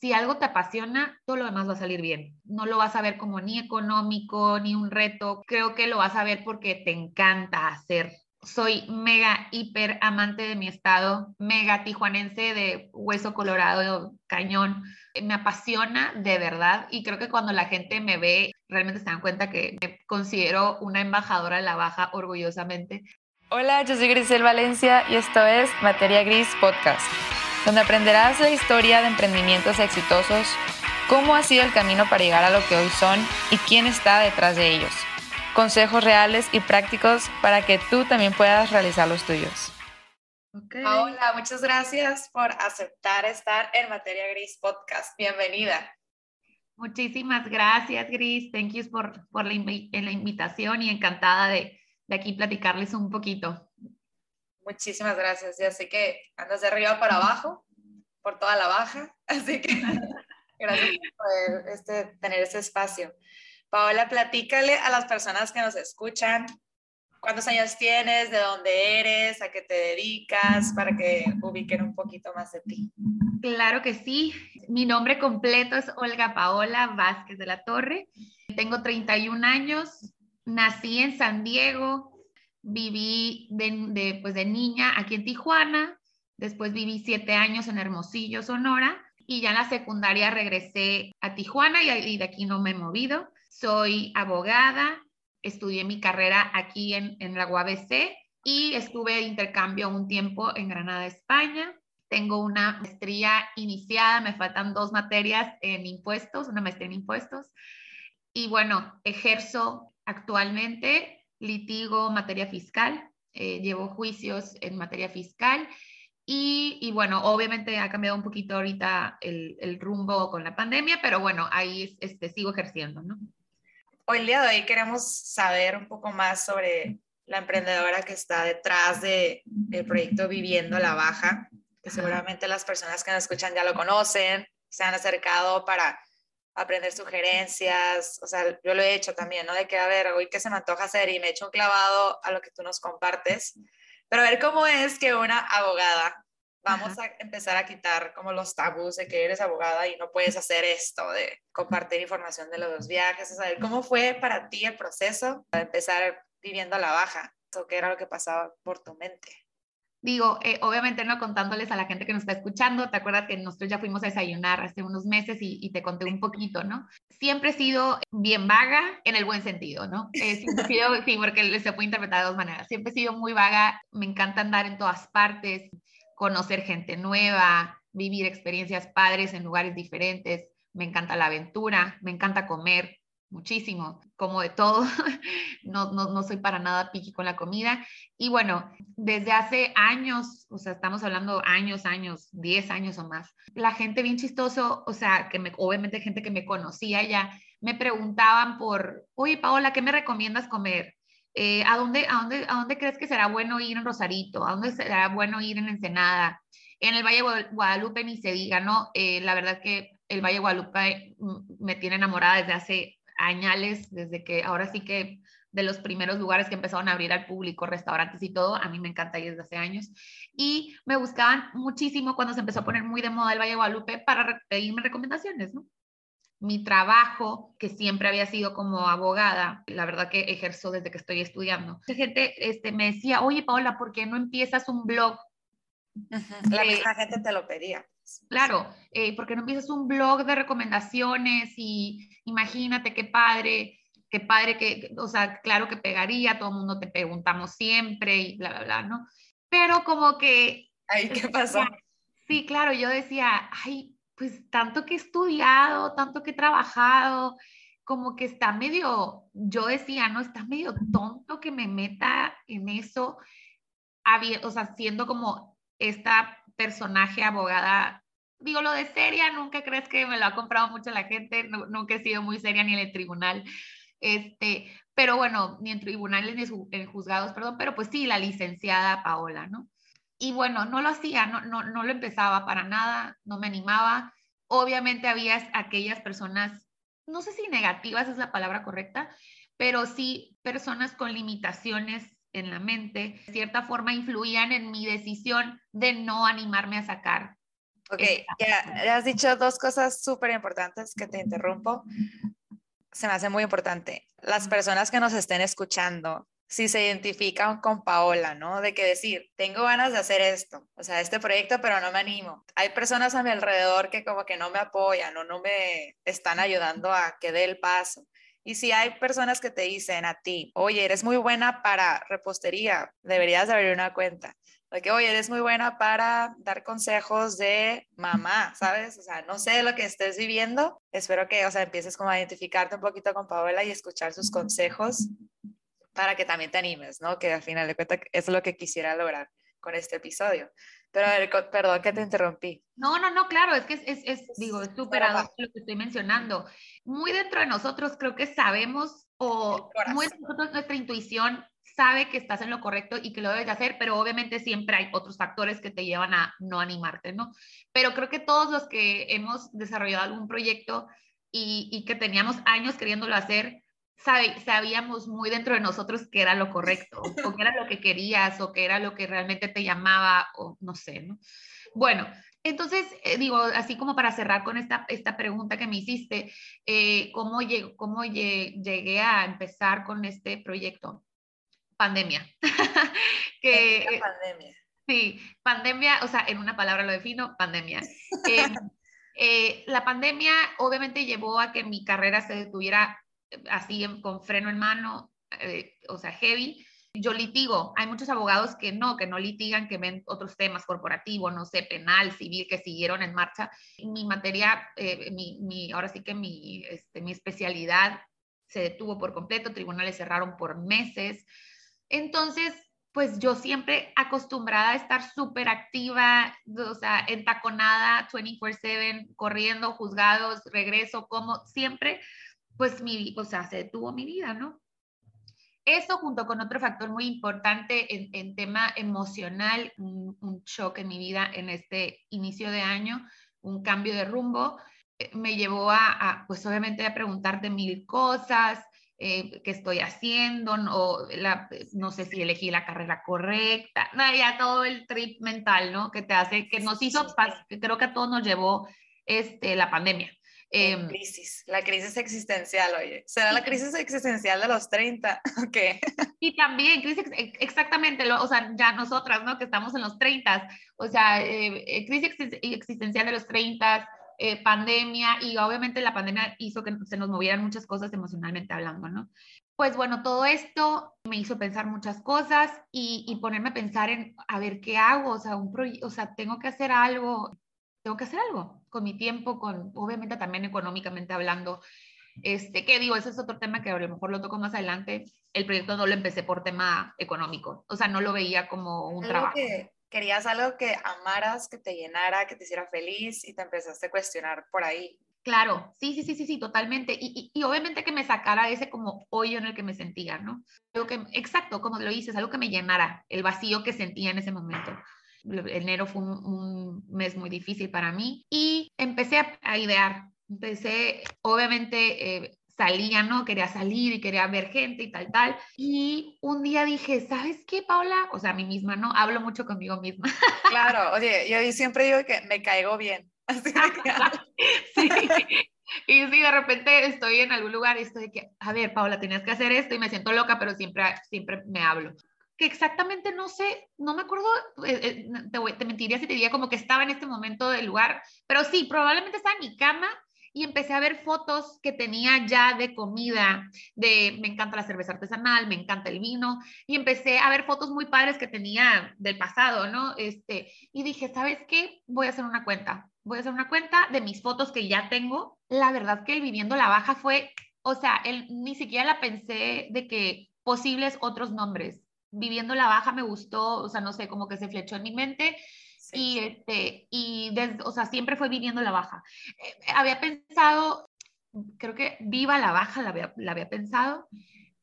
si algo te apasiona, todo lo demás va a salir bien. No lo vas a ver como ni económico, ni un reto. Creo que lo vas a ver porque te encanta hacer. Soy mega, hiper amante de mi estado, mega tijuanense de hueso colorado, cañón. Me apasiona de verdad y creo que cuando la gente me ve, realmente se dan cuenta que me considero una embajadora de la baja orgullosamente. Hola, yo soy Grisel Valencia y esto es Materia Gris Podcast donde aprenderás la historia de emprendimientos exitosos, cómo ha sido el camino para llegar a lo que hoy son y quién está detrás de ellos. Consejos reales y prácticos para que tú también puedas realizar los tuyos. Hola, muchas gracias por aceptar estar en Materia Gris Podcast. Bienvenida. Muchísimas gracias, Gris. Thank you por, por la, la, invitación y encantada de, de aquí platicarles un poquito. Muchísimas gracias. Ya sé que andas de arriba para abajo, por toda la baja, así que gracias por este, tener este espacio. Paola, platícale a las personas que nos escuchan cuántos años tienes, de dónde eres, a qué te dedicas, para que ubiquen un poquito más de ti. Claro que sí. Mi nombre completo es Olga Paola Vázquez de la Torre. Tengo 31 años, nací en San Diego, viví de, pues de niña aquí en Tijuana, después viví siete años en Hermosillo, Sonora, y ya en la secundaria regresé a Tijuana y, de aquí no me he movido. Soy abogada, estudié mi carrera aquí en, en la UABC y estuve de intercambio un tiempo en Granada, España. Tengo una maestría iniciada, me faltan dos materias en impuestos, una maestría en impuestos. Y bueno, ejerzo actualmente litigo materia fiscal, eh, llevo juicios en materia fiscal y, bueno, obviamente ha cambiado un poquito ahorita el, rumbo con la pandemia, pero bueno, ahí este, sigo ejerciendo, ¿no? Hoy el día de hoy queremos saber un poco más sobre la emprendedora que está detrás del proyecto Viviendo la Baja, que seguramente las personas que nos escuchan ya lo conocen, se han acercado para aprender sugerencias, o sea, yo lo he hecho también, ¿no? De que, a ver, hoy qué se me antoja hacer y me he hecho un clavado a lo que tú nos compartes, pero a ver cómo es que una abogada, vamos a empezar a quitar como los tabús de que eres abogada y no puedes hacer esto, de compartir información de los viajes, o sea, ¿cómo fue para ti el proceso de empezar viviendo a la baja? ¿O qué era lo que pasaba por tu mente? Digo, eh, obviamente no contándoles a la gente que nos está escuchando, te acuerdas que nosotros ya fuimos a desayunar hace unos meses y, te conté un poquito, ¿no? Siempre he sido bien vaga en el buen sentido, ¿no? Eh, siempre he sido, sí, porque se puede interpretar de dos maneras. Siempre he sido muy vaga, me encanta andar en todas partes, conocer gente nueva, vivir experiencias padres en lugares diferentes, me encanta la aventura, me encanta comer, muchísimo, como de todo, no, no, no, soy para nada piqui con la comida. Y bueno, desde hace años, o sea, estamos hablando años, años, 10 años o más, la gente bien chistoso, o sea, que me, obviamente gente que me conocía ya, me preguntaban por, oye, Paola, ¿qué me recomiendas comer? Eh, ¿a, dónde, a, dónde, ¿A dónde crees que será bueno ir en Rosarito? ¿A dónde será bueno ir en Ensenada? En el Valle de Guadalupe ni se diga, ¿no? Eh, la verdad que el Valle de Guadalupe mm, me tiene enamorada desde hace añales, desde que ahora sí que de los primeros lugares que empezaron a abrir al público, restaurantes y todo, a mí me encanta ir desde hace años. Y me buscaban muchísimo cuando se empezó a poner muy de moda el Valle de Guadalupe para pedirme recomendaciones, ¿no? Mi trabajo, que siempre había sido como abogada, la verdad que ejerzo desde que estoy estudiando. Mucha gente este, me decía, oye Paola, ¿por qué no empiezas un blog? La misma gente te lo pedía. Claro, eh, porque no empiezas un blog de recomendaciones y imagínate qué padre, qué padre que, o sea, claro que pegaría, todo el mundo te preguntamos siempre y bla, bla, bla, ¿no? Pero como que... Ay, ¿qué pasó? Sí, claro, yo decía, ay, pues tanto que he estudiado, tanto que he trabajado, como que está medio, yo decía, no, está medio tonto que me meta en eso, o sea, siendo como esta personaje abogada, digo lo de seria, nunca crees que me lo ha comprado mucho la gente, nunca he sido muy seria ni en el tribunal, este, pero bueno, ni en tribunales ni en juzgados, perdón, pero pues sí, la licenciada Paola, ¿no? Y bueno, no lo hacía, no, no, no lo empezaba para nada, no me animaba. Obviamente había aquellas personas, no sé si negativas es la palabra correcta, pero sí personas con limitaciones en la mente, de cierta forma influían en mi decisión de no animarme a sacar Ok, ya, ya has dicho dos cosas súper importantes que te interrumpo. Se me hace muy importante. Las personas que nos estén escuchando, si se identifican con Paola, ¿no? De que decir, tengo ganas de hacer esto, o sea, este proyecto, pero no me animo. Hay personas a mi alrededor que como que no me apoyan o no me están ayudando a que dé el paso. Y si hay personas que te dicen a ti, oye, eres muy buena para repostería, deberías abrir una cuenta. De que, oye, eres muy buena para dar consejos de mamá, ¿sabes? O sea, no sé lo que estés viviendo. Espero que, o sea, empieces como a identificarte un poquito con Paola y escuchar sus consejos para que también te animes, ¿no? Que al final de cuentas es lo que quisiera lograr con este episodio. Pero a ver, perdón que te interrumpí. No, no, no, claro, es que es, es, digo, es súper lo que estoy mencionando. Muy dentro de nosotros creo que sabemos o muy dentro de nosotros nuestra intuición sabe que estás en lo correcto y que lo debes de hacer, pero obviamente siempre hay otros factores que te llevan a no animarte, ¿no? Pero creo que todos los que hemos desarrollado algún proyecto y, y que teníamos años queriéndolo hacer, sabíamos muy dentro de nosotros que era lo correcto, o que era lo que querías, o que era lo que realmente te llamaba, o no sé, ¿no? Bueno, entonces, eh, digo, así como para cerrar con esta, esta pregunta que me hiciste, eh, ¿cómo, llegué, cómo llegué a empezar con este proyecto? Pandemia. que, pandemia. Sí, pandemia, o sea, en una palabra lo defino, pandemia. Eh, la pandemia obviamente llevó a que mi carrera se detuviera así con freno en mano, eh, o sea, heavy. Yo litigo, hay muchos abogados que no, que no litigan, que ven otros temas corporativos, no sé, penal, civil, que siguieron en marcha. Mi materia, eh, mi, ahora sí que mi, este, mi especialidad se detuvo por completo, tribunales cerraron por meses. Entonces, pues yo siempre acostumbrada a estar súper activa, o sea, entaconada 24/7, corriendo, juzgados, regreso, como siempre pues mi, o sea, se detuvo mi vida, ¿no? Eso junto con otro factor muy importante en, en tema emocional, un, un, shock en mi vida en este inicio de año, un cambio de rumbo, eh, me llevó a, pues obviamente a preguntarte mil cosas, eh, qué estoy haciendo, no, la, no sé si elegí la carrera correcta, no, ya todo el trip mental, ¿no? Que te hace, que nos hizo, que creo que a todos nos llevó este, la pandemia. Eh, crisis, la crisis existencial, oye. ¿Será la crisis existencial de los 30? Ok. Y también, crisis, exactamente, lo, o sea, ya nosotras, ¿no? Que estamos en los 30, o sea, eh, eh, crisis existencial de los 30, eh, pandemia, y obviamente la pandemia hizo que se nos movieran muchas cosas emocionalmente hablando, ¿no? Pues bueno, todo esto me hizo pensar muchas cosas y, y ponerme a pensar en, a ver, ¿qué hago? O sea, un o sea, tengo que hacer algo tengo que hacer algo con mi tiempo, con obviamente también económicamente hablando. Este, ¿Qué digo? Ese es otro tema que a lo mejor lo toco más adelante. El proyecto no lo empecé por tema económico, o sea, no lo veía como un trabajo. querías algo que amaras, que te llenara, que te hiciera feliz y te empezaste a cuestionar por ahí. Claro, sí, sí, sí, sí, sí, totalmente. Y, y, obviamente que me sacara ese como hoyo en el que me sentía, ¿no? Algo que, exacto, como lo dices, algo que me llenara el vacío que sentía en ese momento. Enero fue un, mes muy difícil para mí y empecé a, idear. Empecé, obviamente, eh, salía, ¿no? Quería salir y quería ver gente y tal, tal. Y un día dije, ¿sabes qué, Paula? O sea, a mí misma, ¿no? Hablo mucho conmigo misma. Claro, oye, yo siempre digo que me caigo bien. sí. Y si de repente estoy en algún lugar y estoy de que, a ver, Paula, tenías que hacer esto y me siento loca, pero siempre, siempre me hablo que exactamente no sé, no me acuerdo, eh, eh, te, te, mentiría si te diría como que estaba en este momento del lugar, pero sí, probablemente estaba en mi cama y empecé a ver fotos que tenía ya de comida, de me encanta la cerveza artesanal, me encanta el vino, y empecé a ver fotos muy padres que tenía del pasado, ¿no? Este, y dije, ¿sabes qué? Voy a hacer una cuenta, voy a hacer una cuenta de mis fotos que ya tengo. La verdad que el viviendo la baja fue, o sea, él, ni siquiera la pensé de que posibles otros nombres viviendo la baja me gustó, o sea, no sé, como que se flechó en mi mente. Y, este, y desde, o sea, siempre fue viviendo la baja. Eh, había pensado, creo que viva la baja, la había, la había pensado,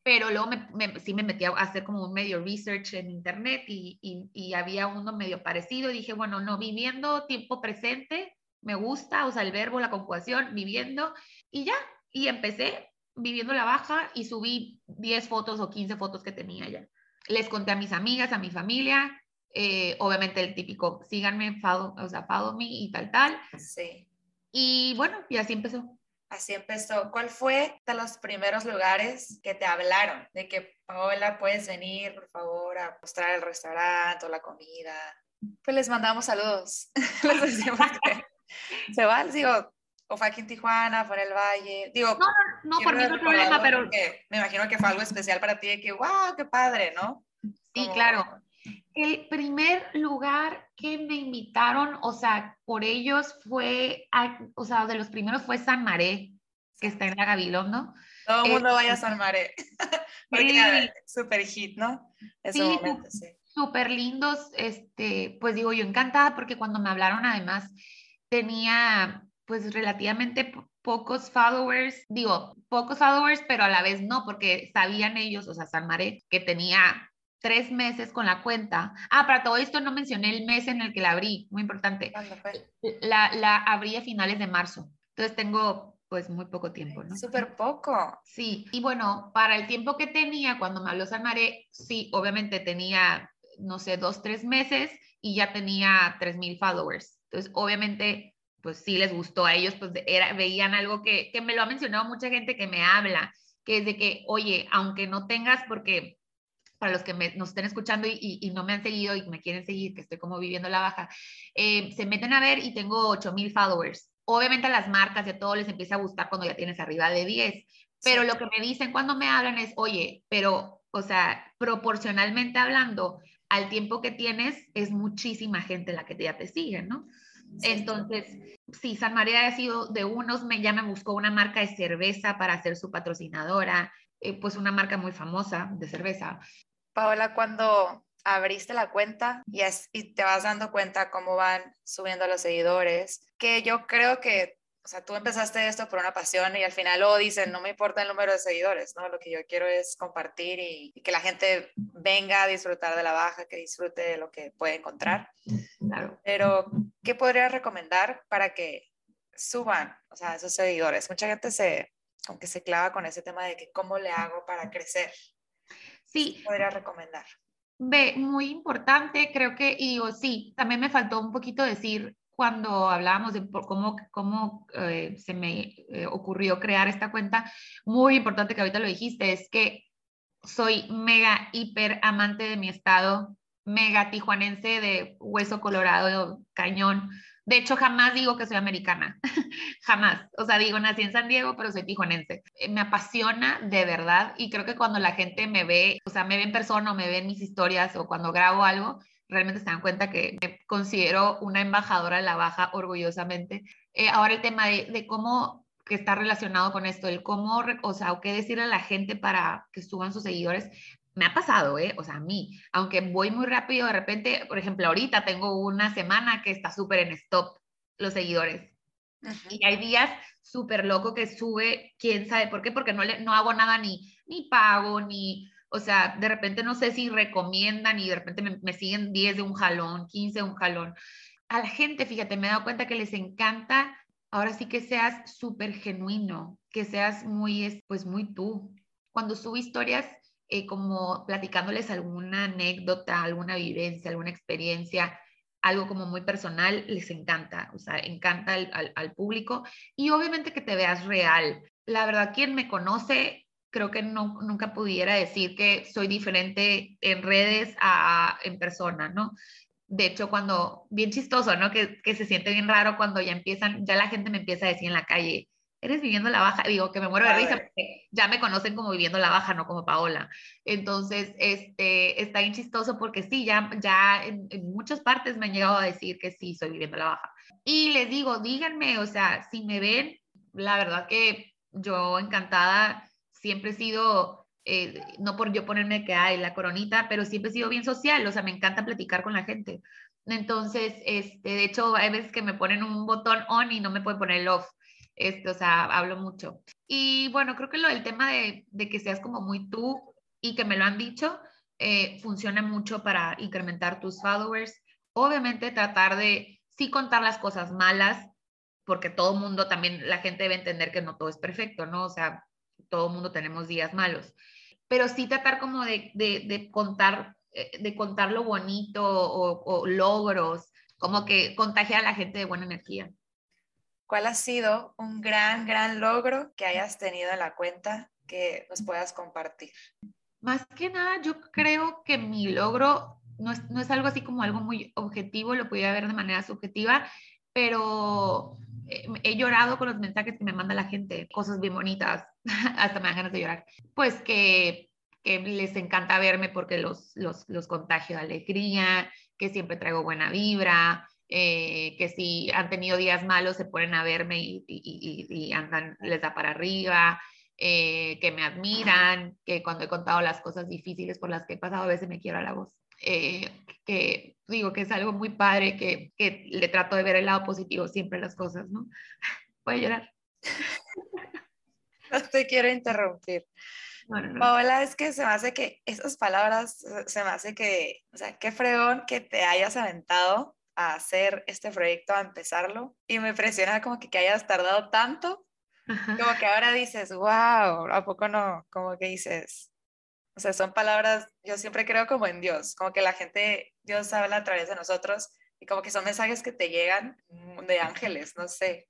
pero luego me, sí me metí a hacer como un medio research en internet y, y, y, había uno medio parecido. Y dije, bueno, no, viviendo tiempo presente, me gusta, o sea, el verbo, la conjugación, viviendo, y ya. Y empecé viviendo la baja y subí 10 fotos o 15 fotos que tenía ya les conté a mis amigas, a mi familia, Eh, obviamente el típico, síganme, follow, o sea, follow me y tal, tal. Sí. Y bueno, y así empezó. Así empezó. ¿Cuál fue de los primeros lugares que te hablaron de que Paola puedes venir, por favor, a mostrar el restaurante o la comida? Pues les mandamos saludos. les decimos que se van, digo, o fue aquí en Tijuana, fue en el Valle. Digo, no, no, no por mí no problema, pero me imagino que fue algo especial para ti, de que, wow, qué padre, ¿no? Sí, claro. El primer lugar que me invitaron, o sea, por ellos fue, o sea, de los primeros fue San Maré, que está en la Gabilondo. Todo el mundo vaya a San Maré. Porque súper hit, ¿no? Ese sí, momento, sí. Súper lindos, este, pues digo, yo encantada porque cuando me hablaron además tenía pues relativamente pocos followers, digo, pocos followers, pero a la vez no, porque sabían ellos, o sea, San Maré, que tenía tres meses con la cuenta. Ah, para todo esto no mencioné el mes en el que la abrí, muy importante. La, la abrí a finales de marzo. Entonces tengo pues muy poco tiempo, ¿no? Súper poco. Sí, y bueno, para el tiempo que tenía cuando me habló San Maré, sí, obviamente tenía, no sé, dos, tres meses y ya tenía tres mil followers. Entonces, obviamente, pues sí les gustó a ellos, pues era, veían algo que, que me lo ha mencionado mucha gente que me habla, que es de que, oye, aunque no tengas, porque para los que nos estén escuchando y, no me han seguido y me quieren seguir, que estoy como viviendo la baja, eh, se meten a ver y tengo 8000 followers. Obviamente a las marcas y a todo les empieza a gustar cuando ya tienes arriba de 10, pero lo que me dicen cuando me hablan es, oye, pero, o sea, proporcionalmente hablando, al tiempo que tienes, es muchísima gente la que ya te sigue, ¿no? Entonces, sí, San María ha sido de unos, me, ya me buscó una marca de cerveza para ser su patrocinadora, eh, pues una marca muy famosa de cerveza. Paola, cuando abriste la cuenta y, y te vas dando cuenta cómo van subiendo los seguidores, que yo creo que, o sea, tú empezaste esto por una pasión y al final lo dicen, no me importa el número de seguidores, ¿no? Lo que yo quiero es compartir y, que la gente venga a disfrutar de la baja, que disfrute de lo que puede encontrar. Claro. Pero, ¿qué podrías recomendar para que suban, o sea, esos seguidores? Mucha gente se, aunque se clava con ese tema de que cómo le hago para crecer. Sí. Podría recomendar. Ve, muy importante, creo que, y digo, sí, también me faltó un poquito decir cuando hablábamos de cómo, cómo eh, se me eh, ocurrió crear esta cuenta, muy importante que ahorita lo dijiste, es que soy mega, hiper amante de mi estado, mega tijuanense de hueso colorado, cañón. De hecho, jamás digo que soy americana, jamás. O sea, digo, nací en San Diego, pero soy tijuanense. Eh, me apasiona de verdad y creo que cuando la gente me ve, o sea, me ve en persona o me ve en mis historias o cuando grabo algo, realmente se dan cuenta que me considero una embajadora de la baja orgullosamente. Eh, ahora el tema de, de cómo que está relacionado con esto, el cómo, o sea, qué decirle a la gente para que suban sus seguidores, me ha pasado, ¿eh? O sea, a mí, aunque voy muy rápido, de repente, por ejemplo, ahorita tengo una semana que está súper en stop los seguidores. Y hay días súper loco que sube, quién sabe por qué, porque no, le, no hago nada ni, ni pago, ni, o sea, de repente no sé si recomiendan y de repente me, siguen 10 de un jalón, 15 de un jalón. A la gente, fíjate, me he dado cuenta que les encanta, ahora sí que seas súper genuino, que seas muy, pues muy tú. Cuando subo historias, eh, como platicándoles alguna anécdota, alguna vivencia, alguna experiencia, algo como muy personal, les encanta, o sea, encanta al, al, público y obviamente que te veas real. La verdad, quien me conoce, creo que no, nunca pudiera decir que soy diferente en redes a, en persona, ¿no? De hecho, cuando, bien chistoso, ¿no? Que, que se siente bien raro cuando ya empiezan, ya la gente me empieza a decir en la calle, eres viviendo la baja, digo que me muero de risa porque ya me conocen como viviendo la baja, no como Paola. Entonces, este, está bien chistoso porque sí, ya, ya en, muchas partes me han llegado a decir que sí, soy viviendo la baja. Y les digo, díganme, o sea, si me ven, la verdad que yo encantada, siempre he sido, eh, no por yo ponerme que hay la coronita, pero siempre he sido bien social, o sea, me encanta platicar con la gente. Entonces, este, de hecho, hay veces que me ponen un botón on y no me pueden poner el off. Este, o sea, hablo mucho. Y bueno, creo que lo del tema de, de que seas como muy tú y que me lo han dicho, eh, funciona mucho para incrementar tus followers. Obviamente tratar de sí contar las cosas malas, porque todo mundo también, la gente debe entender que no todo es perfecto, ¿no? O sea, todo mundo tenemos días malos. Pero sí tratar como de, de, de contar eh, de contar lo bonito o, logros, como que contagia a la gente de buena energía. ¿Cuál ha sido un gran, gran logro que hayas tenido en la cuenta que nos puedas compartir? Más que nada, yo creo que mi logro no es, no es algo así como algo muy objetivo, lo podía ver de manera subjetiva, pero he llorado con los mensajes que me manda la gente, cosas bien bonitas, hasta me dan ganas de llorar. Pues que, les encanta verme porque los, contagio de alegría, que siempre traigo buena vibra, eh, que si han tenido días malos se ponen a verme y, y, andan, les da para arriba, eh, que me admiran, que cuando he contado las cosas difíciles por las que he pasado a veces me quiero a la voz. que digo que es algo muy padre, que, que, le trato de ver el lado positivo siempre las cosas, ¿no? Voy a llorar. No te quiero interrumpir. Paola, es que se me hace que esas palabras, se me hace que, o sea, qué fregón que te hayas aventado a hacer este proyecto, a empezarlo. Y me impresiona como que, que hayas tardado tanto. Como que ahora dices, wow, ¿a poco no? Como que dices, o sea, son palabras, yo siempre creo como en Dios, como que la gente, Dios habla a través de nosotros y como que son mensajes que te llegan de ángeles, no sé.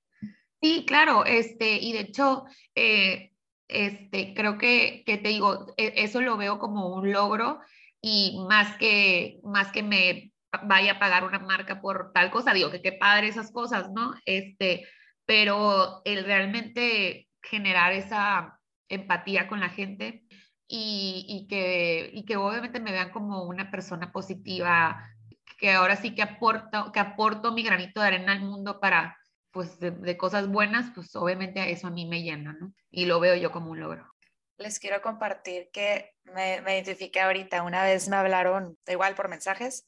Sí, claro, este, y de hecho, eh, este, creo que, que, te digo, e, eso lo veo como un logro y más que, más que me vaya a pagar una marca por tal cosa, digo que qué padre esas cosas, ¿no? Este, pero el realmente generar esa empatía con la gente, y, que, y que obviamente me vean como una persona positiva, que ahora sí que aporto, que aporto mi granito de arena al mundo para, pues, de, cosas buenas, pues obviamente eso a mí me llena, ¿no? Y lo veo yo como un logro. Les quiero compartir que me, me identifiqué ahorita. Una vez me hablaron, igual por mensajes,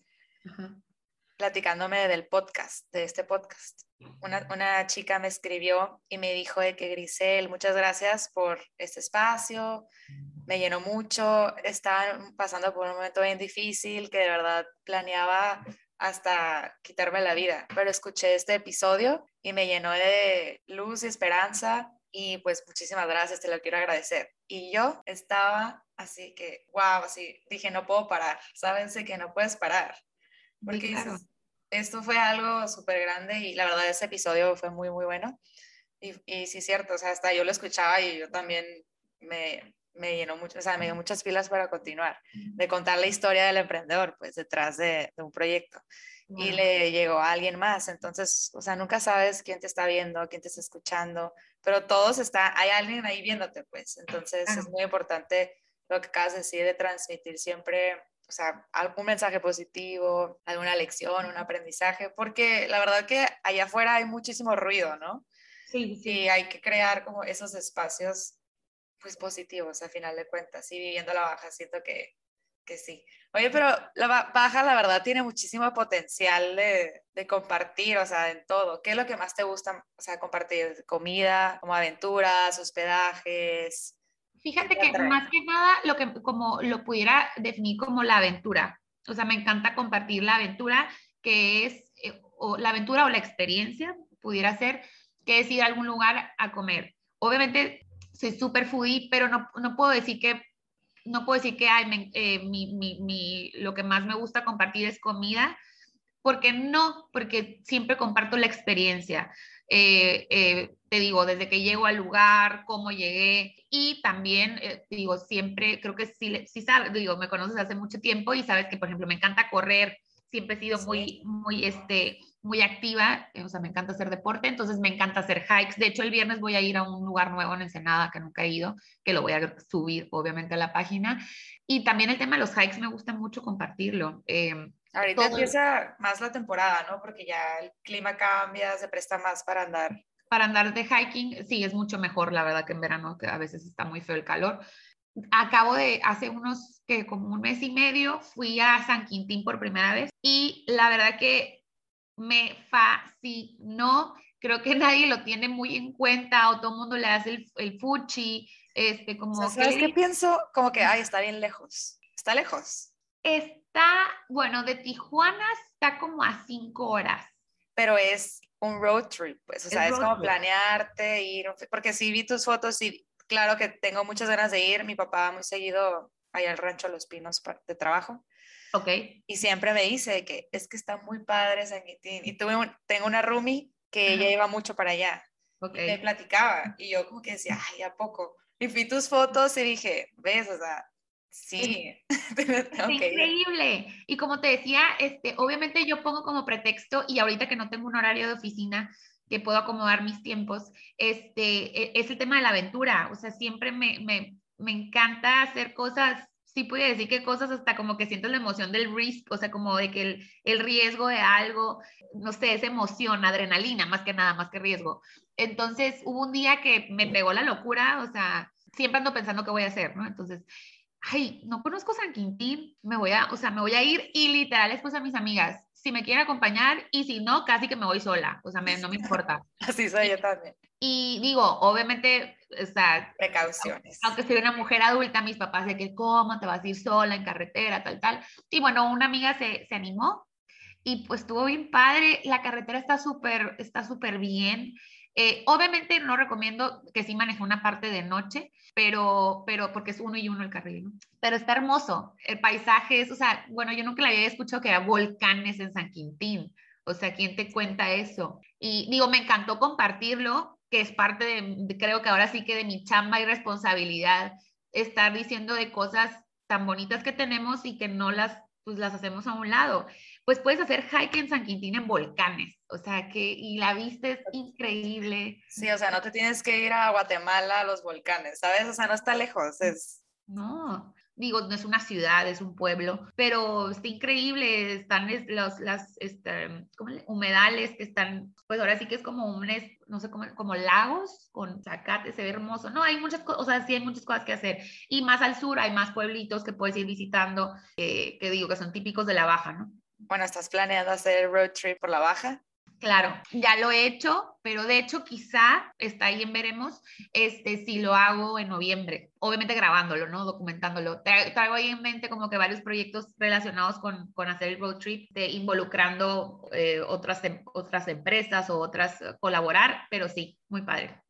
platicándome del podcast, de este podcast. Una, una, chica me escribió y me dijo de que Grisel, muchas gracias por este espacio, me llenó mucho, estaba pasando por un momento bien difícil que de verdad planeaba hasta quitarme la vida, pero escuché este episodio y me llenó de luz y esperanza y pues muchísimas gracias, te lo quiero agradecer. Y yo estaba así que, wow, así dije, no puedo parar, sábense que no puedes parar, porque esto fue algo súper grande y la verdad ese episodio fue muy, muy bueno. Y, y sí, cierto, o sea, hasta yo lo escuchaba y yo también me, me llenó mucho, o sea, me dio muchas pilas para continuar, de contar la historia del emprendedor, pues detrás de, un proyecto. Y le llegó a alguien más, entonces, o sea, nunca sabes quién te está viendo, quién te está escuchando, pero todos está, hay alguien ahí viéndote, pues. Entonces, es muy importante lo que acabas de decir de transmitir siempre, o sea, algún mensaje positivo, alguna lección, un aprendizaje, porque la verdad que allá afuera hay muchísimo ruido, ¿no? Sí, sí. Y hay que crear como esos espacios pues positivos a final de cuentas y viviendo la baja siento que, que sí. Oye, pero la baja la verdad tiene muchísimo potencial de, de, compartir, o sea, en todo. ¿Qué es lo que más te gusta, o sea, compartir? ¿Comida, como aventuras, hospedajes? Fíjate que más que nada lo que como lo pudiera definir como la aventura. O sea, me encanta compartir la aventura que es eh, o la aventura o la experiencia pudiera ser que es ir a algún lugar a comer. Obviamente soy súper foodie, pero no, no, puedo decir que, no puedo decir que ay, eh, mi, mi, mi, lo que más me gusta compartir es comida, porque no, porque siempre comparto la experiencia. Eh, eh, te digo, desde que llego al lugar, cómo llegué y también, digo, siempre, creo que sí, sí sabes, digo, me conoces hace mucho tiempo y sabes que, por ejemplo, me encanta correr, siempre he sido muy, muy, este, muy activa, eh, o sea, me encanta hacer deporte, entonces me encanta hacer hikes. De hecho, el viernes voy a ir a un lugar nuevo en Ensenada que nunca he ido, que lo voy a subir obviamente a la página. Y también el tema de los hikes me gusta mucho compartirlo. Eh, Ahorita empieza más la temporada, ¿no? Porque ya el clima cambia, se presta más para andar. Para andar de hiking, sí, es mucho mejor, la verdad, que en verano, que a veces está muy feo el calor. Acabo de, hace unos, que como un mes y medio, fui a San Quintín por primera vez y la verdad que me fascinó. Creo que nadie lo tiene muy en cuenta o todo el mundo le hace el, el fuchi. Este, como ¿Sabes qué pienso? Como que, ay, está bien lejos. Está lejos. Está, bueno, de Tijuana está como a cinco horas. Pero es un road trip, pues, o sea, es, como planearte, ir, porque si vi tus fotos y claro que tengo muchas ganas de ir, mi papá muy seguido allá al rancho Los Pinos de trabajo, Ok. Y siempre me dice que es que está muy padre San Quintín. Y tuve tengo una roomie que ella iba mucho para allá. Okay. Y me platicaba. Y yo como que decía, ay, ¿a poco? Y vi tus fotos y dije, ves, o sea, sí. increíble. Y como te decía, este, obviamente yo pongo como pretexto, y ahorita que no tengo un horario de oficina, que puedo acomodar mis tiempos, este, e, es el tema de la aventura. O sea, siempre me, me, me encanta hacer cosas sí pude decir que cosas hasta como que siento la emoción del risk, o sea, como de que el, el, riesgo de algo, no sé, esa emoción, adrenalina, más que nada, más que riesgo. Entonces hubo un día que me pegó la locura, o sea, siempre ando pensando qué voy a hacer, ¿no? Entonces, ay, no conozco San Quintín, me voy a, o sea, me voy a ir y literal les puse a mis amigas, si me quieren acompañar y si no, casi que me voy sola, o sea, me, no me importa. Así soy yo también. Y digo, obviamente, o sea, precauciones. Aunque soy una mujer adulta, mis papás de que, ¿cómo te vas a ir sola en carretera, tal, tal? Y bueno, una amiga se, se animó y pues estuvo bien padre, la carretera está súper, está súper bien. Eh, obviamente no recomiendo que sí maneje una parte de noche, pero, pero porque es uno y uno el carril, ¿no? Pero está hermoso, el paisaje es, o sea, bueno, yo nunca le había escuchado que había volcanes en San Quintín, o sea, ¿quién te cuenta eso? Y digo, me encantó compartirlo, que es parte de, creo que ahora sí que de mi chamba y responsabilidad, estar diciendo de cosas tan bonitas que tenemos y que no las, pues las hacemos a un lado pues puedes hacer hike en San Quintín en volcanes, o sea que, y la vista es increíble. Sí, o sea, no te tienes que ir a Guatemala a los volcanes, ¿sabes? O sea, no está lejos, es... No, digo, no es una ciudad, es un pueblo, pero está increíble, están los, las este, humedales que están, pues ahora sí que es como un, no sé, como, como lagos con zacate, se ve hermoso, no, hay muchas cosas, o sea, sí hay muchas cosas que hacer, y más al sur hay más pueblitos que puedes ir visitando, que digo que son típicos de la baja, ¿no? Bueno, ¿estás planeando hacer el road trip por la baja? Claro, ya lo he hecho, pero de hecho quizá está ahí en veremos este, si lo hago en noviembre, obviamente grabándolo, ¿no? Documentándolo. Traigo ahí en mente como que varios proyectos relacionados con, con hacer el road trip, de involucrando eh, otras, em, otras empresas o otras, eh, colaborar, pero sí, muy padre.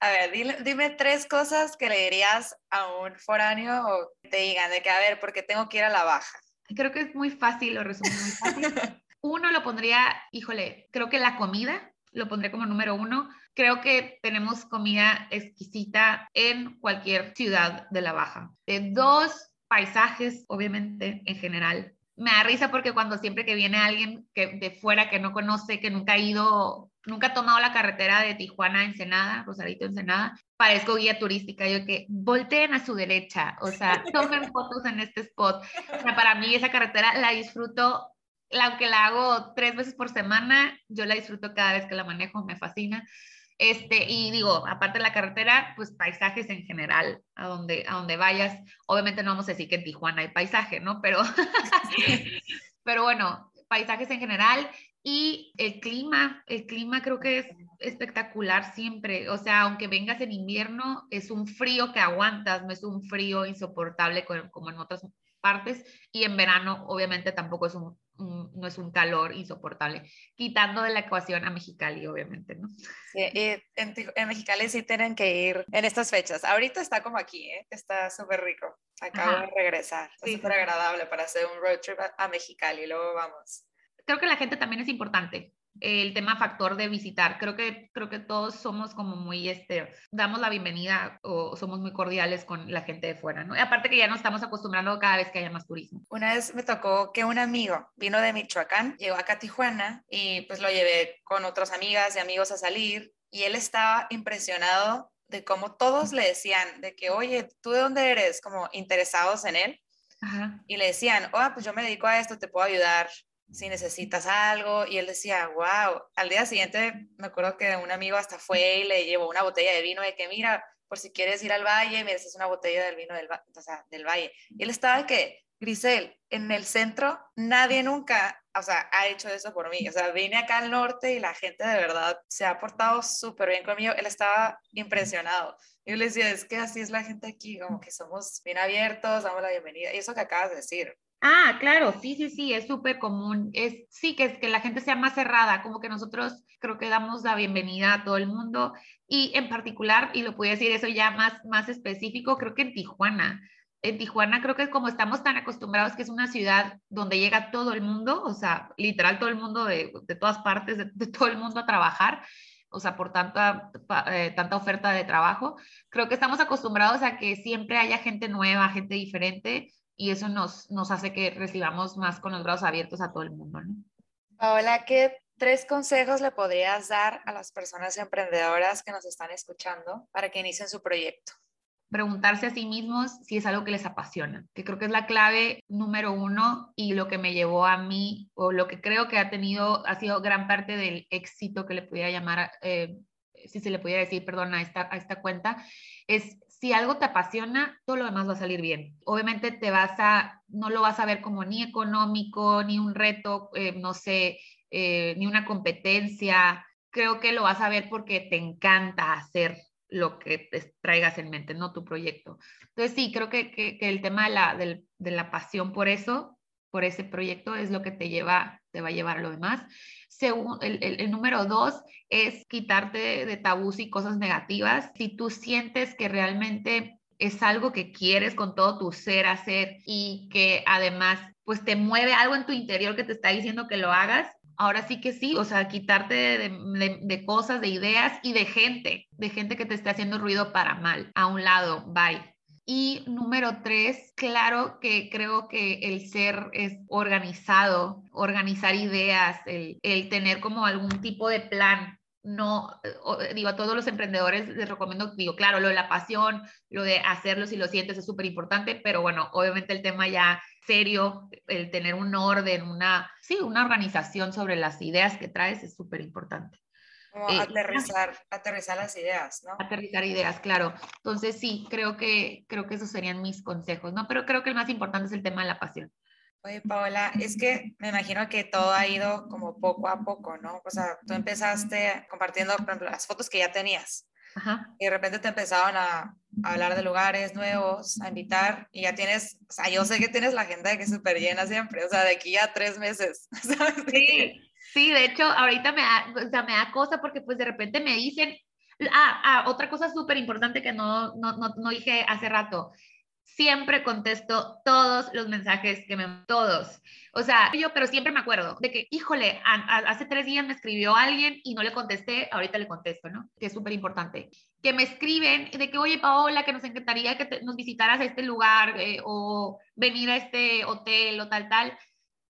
A ver, dime, dime tres cosas que le dirías a un foráneo o te digan de que, a ver, porque tengo que ir a la baja creo que es muy fácil, lo resumo muy fácil. Uno lo pondría, híjole, creo que la comida lo pondré como número uno. Creo que tenemos comida exquisita en cualquier ciudad de la Baja. De dos, paisajes, obviamente, en general. Me da risa porque cuando siempre que viene alguien que, de fuera que no conoce, que nunca ha ido, nunca ha tomado la carretera de Tijuana a Ensenada, Rosarito Ensenada, parezco guía turística, yo que volteen a su derecha, o sea, tomen fotos en este spot. O sea, para mí esa carretera la disfruto, aunque la hago tres veces por semana, yo la disfruto cada vez que la manejo, me fascina. Este, y digo, aparte de la carretera, pues paisajes en general, a donde, a donde vayas. Obviamente no vamos a decir que en Tijuana hay paisaje, ¿no? Pero, pero bueno, paisajes en general y el clima, el clima creo que es espectacular siempre. O sea, aunque vengas en invierno, es un frío que aguantas, no es un frío insoportable como en otras partes. Y en verano, obviamente, tampoco es un, no es un calor insoportable, quitando de la ecuación a Mexicali, obviamente, ¿no? Sí, y en, Mexicali sí tienen que ir en estas fechas. Ahorita está como aquí, ¿eh? está súper rico. Acabo de regresar. Es súper agradable para hacer un road trip a, a Mexicali. Luego vamos creo que la gente también es importante el tema factor de visitar. Creo que, creo que todos somos como muy, este, damos la bienvenida o somos muy cordiales con la gente de fuera, ¿no? Y aparte que ya nos estamos acostumbrando cada vez que haya más turismo. Una vez me tocó que un amigo vino de Michoacán, llegó acá a Tijuana y pues lo llevé con otras amigas y amigos a salir y él estaba impresionado de cómo todos le decían de que, oye, ¿tú de dónde eres? Como interesados en él. Y le decían, oh, pues yo me dedico a esto, te puedo ayudar si necesitas algo. Y él decía, wow. Al día siguiente me acuerdo que un amigo hasta fue y le llevó una botella de vino de que, mira, por si quieres ir al valle, me es una botella del vino del, o sea, del valle. Y él estaba que, Grisel, en el centro nadie nunca, o sea, ha hecho eso por mí. O sea, vine acá al norte y la gente de verdad se ha portado súper bien conmigo. Él estaba impresionado. Yo le decía, es que así es la gente aquí, como que somos bien abiertos, damos la bienvenida. Y eso que acabas de decir, Ah, claro, sí, sí, sí, es súper común. Es, sí, que es que la gente sea más cerrada, como que nosotros creo que damos la bienvenida a todo el mundo y en particular, y lo puedo decir eso ya más, más específico, creo que en Tijuana. en Tijuana creo que como estamos tan acostumbrados que es una ciudad donde llega todo el mundo, o sea, literal todo el mundo de, todas partes, de, todo el mundo a trabajar, o sea, por tanta, eh, tanta oferta de trabajo, creo que estamos acostumbrados a que siempre haya gente nueva, gente diferente, y eso nos, nos hace que recibamos más con los brazos abiertos a todo el mundo, ¿no? Paola, ¿qué tres consejos le podrías dar a las personas emprendedoras que nos están escuchando para que inicien su proyecto? preguntarse a sí mismos si es algo que les apasiona, que creo que es la clave número uno y lo que me llevó a mí, o lo que creo que ha tenido, ha sido gran parte del éxito que le pudiera llamar, eh, si se le pudiera decir, perdón, a esta, a esta cuenta, es si algo te apasiona, todo lo demás va a salir bien. Obviamente te vas a, no lo vas a ver como ni económico, ni un reto, eh, no sé, eh, ni una competencia. Creo que lo vas a ver porque te encanta hacer lo que te traigas en mente, no tu proyecto. Entonces sí, creo que, que, el tema de la, de, la, pasión por eso, por ese proyecto, es lo que te lleva, te va a llevar a lo demás. Según, el, número dos es quitarte de tabús y cosas negativas. Si tú sientes que realmente es algo que quieres con todo tu ser hacer y que además pues te mueve algo en tu interior que te está diciendo que lo hagas, ahora sí que sí, o sea, quitarte de, cosas, de ideas y de gente, de gente que te esté haciendo ruido para mal, a un lado, bye. Y número tres, claro que creo que el ser es organizado, organizar ideas, el, el tener como algún tipo de plan no, digo, a todos los emprendedores les recomiendo, digo, claro, lo de la pasión, lo de hacerlo si lo sientes es súper importante, pero bueno, obviamente el tema ya serio, el tener un orden, una, sí, una organización sobre las ideas que traes es súper importante. Como eh, aterrizar, aterrizar las ideas, ¿no? Aterrizar ideas, claro. Entonces sí, creo que, creo que esos serían mis consejos, ¿no? Pero creo que el más importante es el tema de la pasión. Oye, Paola, es que me imagino que todo ha ido como poco a poco, ¿no? O sea, tú empezaste compartiendo, por ejemplo, las fotos que ya tenías. Y de repente te empezaron a, hablar de lugares nuevos, a invitar, y ya tienes, o sea, yo sé que tienes la agenda que es súper llena siempre, o sea, de aquí a tres meses. Sí, sí, de hecho, ahorita me da, o sea, me da cosa porque pues de repente me dicen, ah, ah otra cosa súper importante que no, no, no, no dije hace rato, siempre contesto todos los mensajes que me todos. O sea, yo, pero siempre me acuerdo de que, híjole, hace tres días me escribió alguien y no le contesté, ahorita le contesto, ¿no? Que es súper importante. Que me escriben de que, oye, Paola, que nos encantaría que nos visitaras a este lugar eh, o venir a este hotel o tal, tal.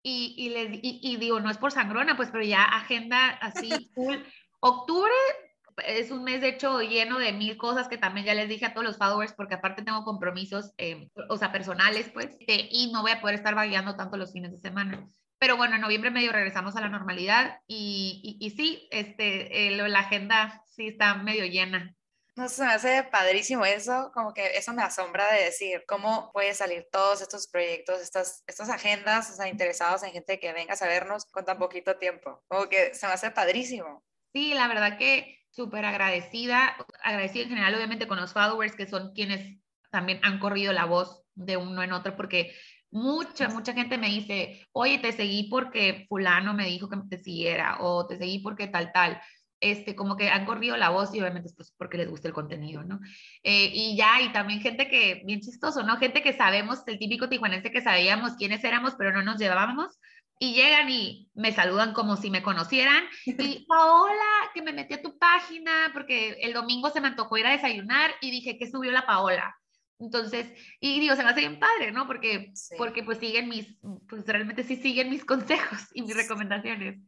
Y, y, les, y, digo, no es por sangrona, pues, pero ya agenda así, full. Octubre es un mes de hecho lleno de mil cosas que también ya les dije a todos los followers porque aparte tengo compromisos, eh, o sea, personales pues, este, y no voy a poder estar vagueando tanto los fines de semana. Pero bueno, en noviembre medio regresamos a la normalidad y, y, sí, este, eh, la agenda sí está medio llena. No sé, me hace padrísimo eso, como que eso me asombra de decir cómo puede salir todos estos proyectos, estas, estas agendas, o sea, interesados en gente que venga a vernos con tan poquito tiempo. Como que se me hace padrísimo. Sí, la verdad que súper agradecida, agradecida en general obviamente con los followers que son quienes también han corrido la voz de uno en otro porque mucha, mucha gente me dice, oye, te seguí porque fulano me dijo que te siguiera o te seguí porque tal, tal. Este, como que han corrido la voz y obviamente es pues porque les gusta el contenido, ¿no? Eh, y ya, y también gente que, bien chistoso, ¿no? Gente que sabemos, el típico tijuanense que sabíamos quiénes éramos, pero no nos llevábamos, y llegan y me saludan como si me conocieran. Y Paola, que me metí a tu página porque el domingo se me antojó ir a desayunar y dije que subió la Paola. Entonces, y digo, se me hace bien padre, ¿no? Porque, porque pues siguen mis, pues realmente sí siguen mis consejos y mis recomendaciones.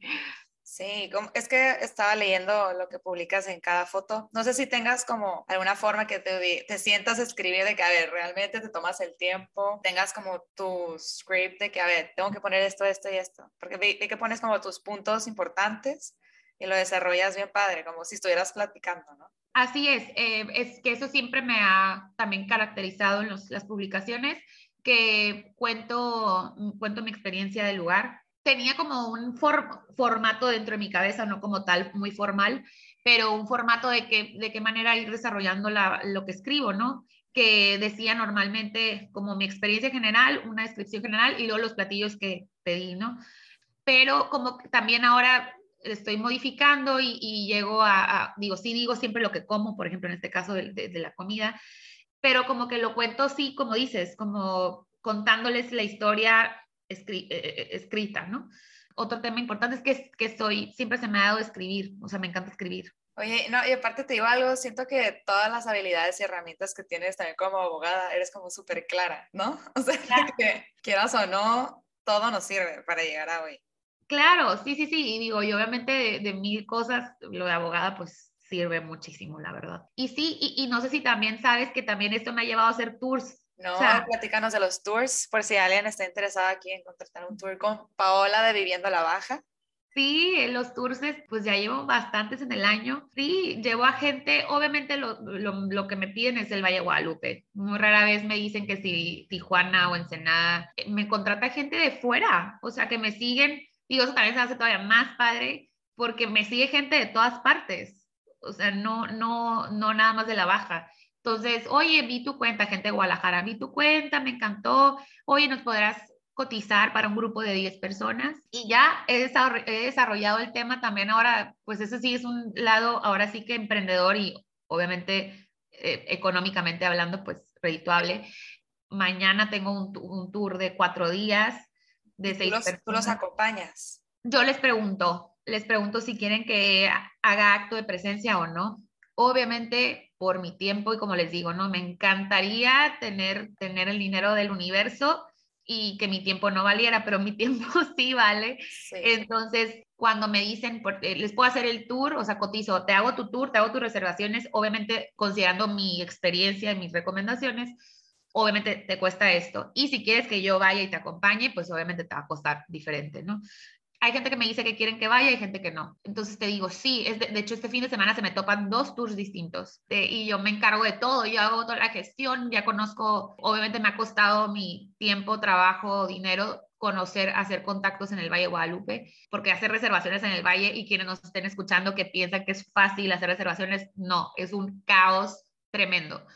Sí, es que estaba leyendo lo que publicas en cada foto. No sé si tengas como alguna forma que te, te sientas escribir de que, a ver, realmente te tomas el tiempo, tengas como tu script de que, a ver, tengo que poner esto, esto y esto. Porque vi, que pones como tus puntos importantes y lo desarrollas bien padre, como si estuvieras platicando, ¿no? Así es, eh, es que eso siempre me ha también caracterizado en las publicaciones, que cuento, cuento mi experiencia del lugar, tenía como un formato dentro de mi cabeza, no como tal muy formal, pero un formato de, que, de qué manera ir desarrollando lo que escribo, ¿no? Que decía normalmente como mi experiencia general, una descripción general y luego los platillos que pedí, ¿no? Pero como también ahora estoy modificando y, llego a, digo, sí digo siempre lo que como, por ejemplo, en este caso de, de la comida, pero como que lo cuento sí, como dices, como contándoles la historia eh, eh, escrita, ¿no? Otro tema importante es que, que soy, siempre se me ha dado escribir, o sea, me encanta escribir. Oye, no, y aparte te digo algo, siento que todas las habilidades y herramientas que tienes también como abogada, eres como súper clara, ¿no? O sea, que quieras o no, todo nos sirve para llegar a hoy. Claro, sí, sí, sí, y digo, y obviamente de, mil cosas, lo de abogada, pues sirve muchísimo, la verdad. Y sí, y, no sé si también sabes que también esto me ha llevado a hacer tours. No, platícanos de los tours, por si alguien está interesado aquí en contratar un tour con Paola de Viviendo la Baja. Sí, los tours, pues ya llevo bastantes en el año. Sí, llevo a gente, obviamente lo, lo, que me piden es el Valle Guadalupe. Muy rara vez me dicen que si Tijuana o Ensenada, eh, me contrata gente de fuera, o sea, que me siguen. Digo, eso también se hace todavía más padre porque me sigue gente de todas partes. O sea, no, no, no nada más de la baja. Entonces, oye, vi tu cuenta, gente de Guadalajara, vi tu cuenta, me encantó. Oye, nos podrás cotizar para un grupo de 10 personas y ya he desarrollado el tema también ahora, pues eso sí es un lado ahora sí que emprendedor y obviamente eh, económicamente hablando, pues redituable. Mañana tengo un, tour de cuatro días, de seis personas. ¿Tú los acompañas? Yo les pregunto, les pregunto si quieren que haga acto de presencia o no. Obviamente por mi tiempo y como les digo, ¿no? Me encantaría tener, tener el dinero del universo y que mi tiempo no valiera, pero mi tiempo sí vale. Entonces, cuando me dicen, eh, les puedo hacer el tour, o sea, cotizo, te hago tu tour, te hago tus reservaciones, obviamente considerando mi experiencia y mis recomendaciones, obviamente te cuesta esto. Y si quieres que yo vaya y te acompañe, pues obviamente te va a costar diferente, ¿no? Hay gente que me dice que quieren que vaya y gente que no. Entonces te digo, sí, es de, hecho este fin de semana se me topan dos tours distintos y yo me encargo de todo, yo hago toda la gestión, ya conozco, obviamente me ha costado mi tiempo, trabajo, dinero conocer, hacer contactos en el Valle Guadalupe, porque hacer reservaciones en el Valle y quienes nos estén escuchando que piensan que es fácil hacer reservaciones, no, es un caos tremendo.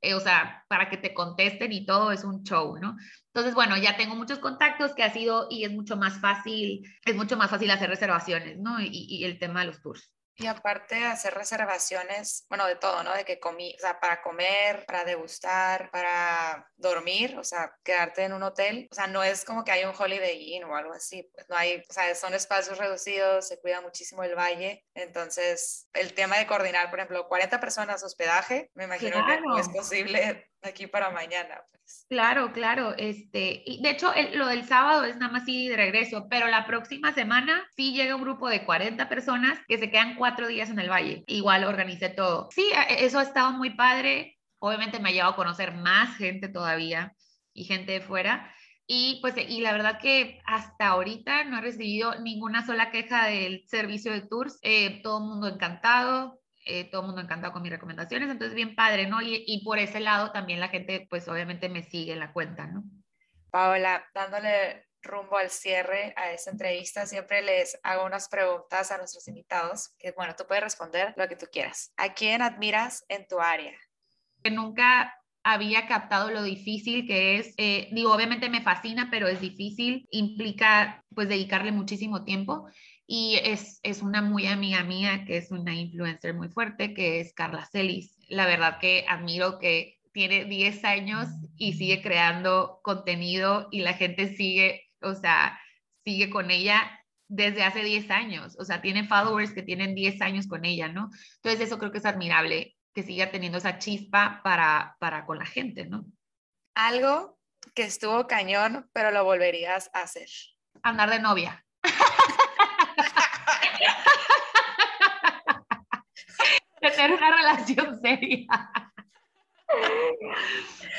Eh, o sea, para que te contesten y todo es un show, ¿no? Entonces, bueno, ya tengo muchos contactos que ha sido y es mucho más fácil, es mucho más fácil hacer reservaciones, ¿no? Y, y el tema de los tours. Y aparte de hacer reservaciones, bueno, de todo, ¿no? De que comí, o sea, para comer, para degustar, para dormir, o sea, quedarte en un hotel, o sea, no es como que hay un Holiday Inn o algo así, pues no hay, o sea, son espacios reducidos, se cuida muchísimo el valle, entonces el tema de coordinar, por ejemplo, 40 personas hospedaje, me imagino que no es posible aquí para mañana. Pues. Claro, claro. Este, y de hecho, lo del sábado es nada más así de regreso, pero la próxima semana sí llega un grupo de 40 personas que se quedan cuatro días en el valle. Igual organicé todo. Sí, eso ha estado muy padre. Obviamente me ha llevado a conocer más gente todavía y gente de fuera. Y pues, y la verdad que hasta ahorita no he recibido ninguna sola queja del servicio de tours. Eh, todo el mundo encantado. Eh, todo el mundo encantado con mis recomendaciones, entonces bien padre, ¿no? Y, y, por ese lado también la gente, pues obviamente me sigue en la cuenta, ¿no? Paola, dándole rumbo al cierre a esta entrevista, siempre les hago unas preguntas a nuestros invitados, que bueno, tú puedes responder lo que tú quieras. ¿A quién admiras en tu área? Que nunca había captado lo difícil que es, eh, digo, obviamente me fascina, pero es difícil, implica pues dedicarle muchísimo tiempo y es, es una muy amiga mía que es una influencer muy fuerte, que es Carla Celis. La verdad que admiro que tiene 10 años y sigue creando contenido y la gente sigue, o sea, sigue con ella desde hace 10 años, o sea, tiene followers que tienen 10 años con ella, ¿no? Entonces eso creo que es admirable, que siga teniendo esa chispa para, para con la gente, ¿no? Algo que estuvo cañón, pero lo volverías a hacer. Andar de novia. Tener una relación seria.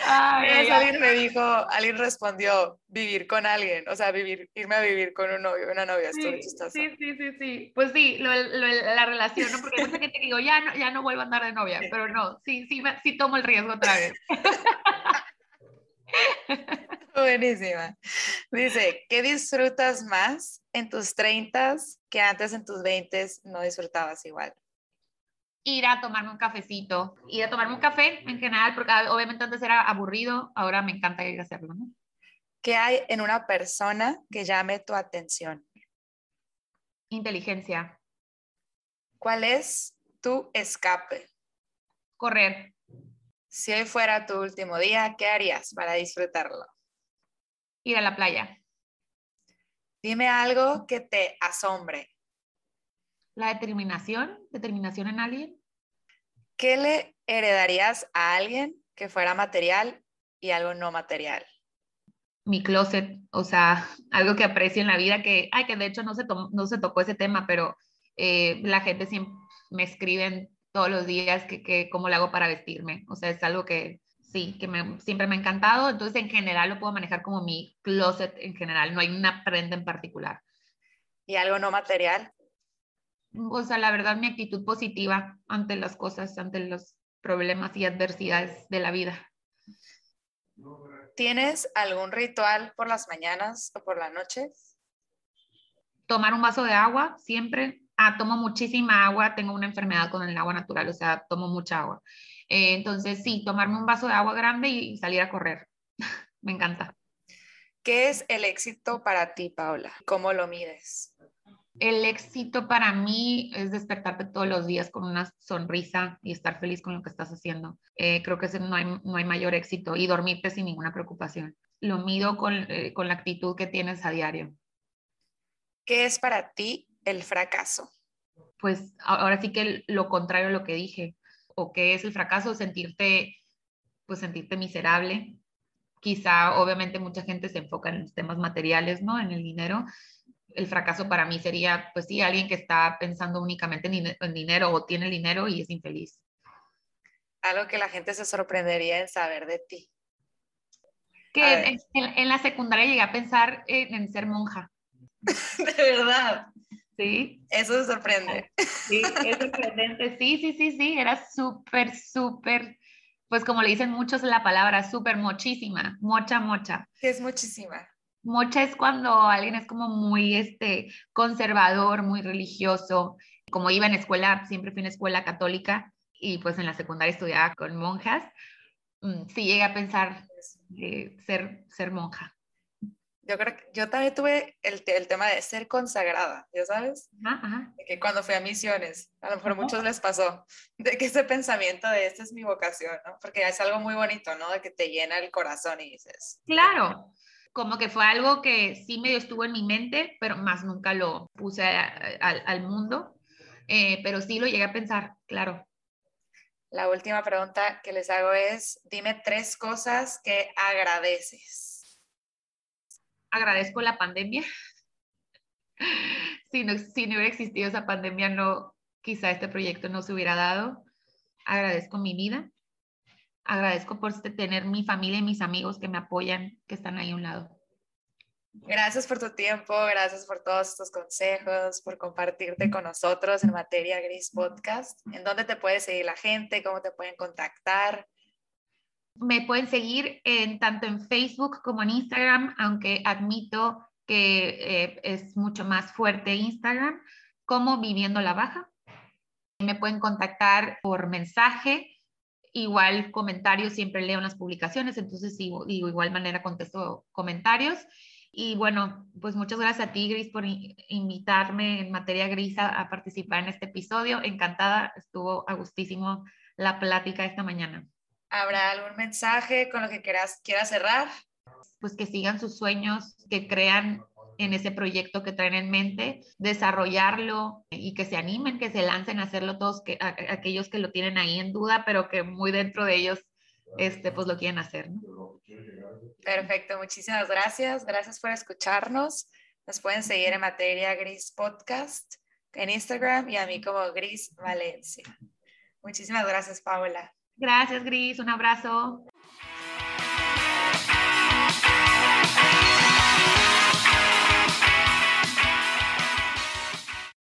Ay, alguien me dijo, alguien respondió, vivir con alguien, o sea, vivir, irme a vivir con un novio, una novia, sí, Sí, sí, sí, sí, pues sí, la relación, ¿no? Porque mucha gente digo, ya no, ya no vuelvo a andar de novia, pero no, sí, sí, sí tomo el riesgo otra vez. Buenísima. Dice, ¿qué disfrutas más en tus 30 que antes en tus 20 no disfrutabas igual? Ir a tomarme un cafecito, ir a tomarme un café en general, porque obviamente antes era aburrido, ahora me encanta ir a hacerlo. ¿no? ¿Qué hay en una persona que llame tu atención? Inteligencia. ¿Cuál es tu escape? Correr. Si hoy fuera tu último día, ¿qué harías para disfrutarlo? Ir a la playa. Dime algo que te asombre. La determinación, determinación en alguien. ¿Qué le heredarías a alguien que fuera material y algo no material? Mi closet, o sea, algo que aprecio en la vida, que, ay, que de hecho no se, no se tocó ese tema, pero eh, la gente siempre me escriben todos los días que, que, cómo le hago para vestirme. O sea, es algo que sí, que me, siempre me ha encantado. Entonces, en general lo puedo manejar como mi closet en general, no hay una prenda en particular. ¿Y algo no material? O sea, la verdad, mi actitud positiva ante las cosas, ante los problemas y adversidades de la vida. ¿Tienes algún ritual por las mañanas o por las noches? Tomar un vaso de agua siempre. Ah, tomo muchísima agua, tengo una enfermedad con el agua natural, o sea, tomo mucha agua. Eh, entonces, sí, tomarme un vaso de agua grande y salir a correr. Me encanta. ¿Qué es el éxito para ti, Paula? ¿Cómo lo mides? El éxito para mí es despertarte todos los días con una sonrisa y estar feliz con lo que estás haciendo. Eh, creo que no hay, no hay mayor éxito y dormirte sin ninguna preocupación. Lo mido con, eh, con la actitud que tienes a diario. ¿Qué es para ti el fracaso? Pues ahora sí que lo contrario a lo que dije. ¿O qué es el fracaso? Sentirte, pues sentirte miserable. Quizá, obviamente, mucha gente se enfoca en los temas materiales, ¿no? En el dinero el fracaso para mí sería, pues sí, alguien que está pensando únicamente en, dinero o tiene el dinero y es infeliz. Algo que la gente se sorprendería en saber de ti. Que en, la secundaria llegué a pensar en, ser monja. de verdad. Sí. Eso se sorprende. Sí, es sorprendente. Sí, sí, sí, sí. Era súper, súper, pues como le dicen muchos la palabra, súper mochísima, mocha, mocha. ¿Qué es muchísima? Mocha es cuando alguien es como muy este, conservador, muy religioso. Como iba en escuela, siempre fui en escuela católica y pues en la secundaria estudiaba con monjas. Mm, sí llegué a pensar ser, ser monja. Yo creo que yo también tuve el, el tema de ser consagrada, ¿ya sabes? Ajá, que cuando fui a misiones, a lo mejor a muchos les pasó, de que ese pensamiento de esta es mi vocación, ¿no? Porque es algo muy bonito, ¿no? De que te llena el corazón y dices. Claro, como que fue algo que sí medio estuvo en mi mente, pero más nunca lo puse al mundo. Eh, pero sí lo llegué a pensar, claro. La última pregunta que les hago es, dime tres cosas que agradeces. Agradezco la pandemia. si, no, si hubiera existido esa pandemia, no, quizá este proyecto no se hubiera dado. Agradezco mi vida agradezco por este, tener mi familia y mis amigos que me apoyan, que están ahí a un lado. Gracias por tu tiempo, gracias por todos estos consejos, por compartirte con nosotros en Materia Gris Podcast. ¿En dónde te puede seguir la gente? ¿Cómo te pueden contactar? Me pueden seguir en, tanto en Facebook como en Instagram, aunque admito que eh, es mucho más fuerte Instagram, como Viviendo la Baja. Me pueden contactar por mensaje Igual comentarios, siempre leo las publicaciones, entonces digo, igual manera contesto comentarios. Y bueno, pues muchas gracias a ti, Gris, por invitarme en materia gris a, participar en este episodio. Encantada, estuvo a gustísimo la plática esta mañana. ¿Habrá algún mensaje con lo que quieras, quieras cerrar? Pues que sigan sus sueños, que crean en ese proyecto que traen en mente, desarrollarlo y que se animen, que se lancen a hacerlo todos que, aquellos que lo tienen ahí en duda, pero que muy dentro de ellos este, pues lo quieren hacer. Perfecto, muchísimas gracias. Gracias por escucharnos. Nos pueden seguir en Materia Gris Podcast en Instagram y a mí como Gris Valencia. Muchísimas gracias, Paula. Gracias, Gris. Un abrazo.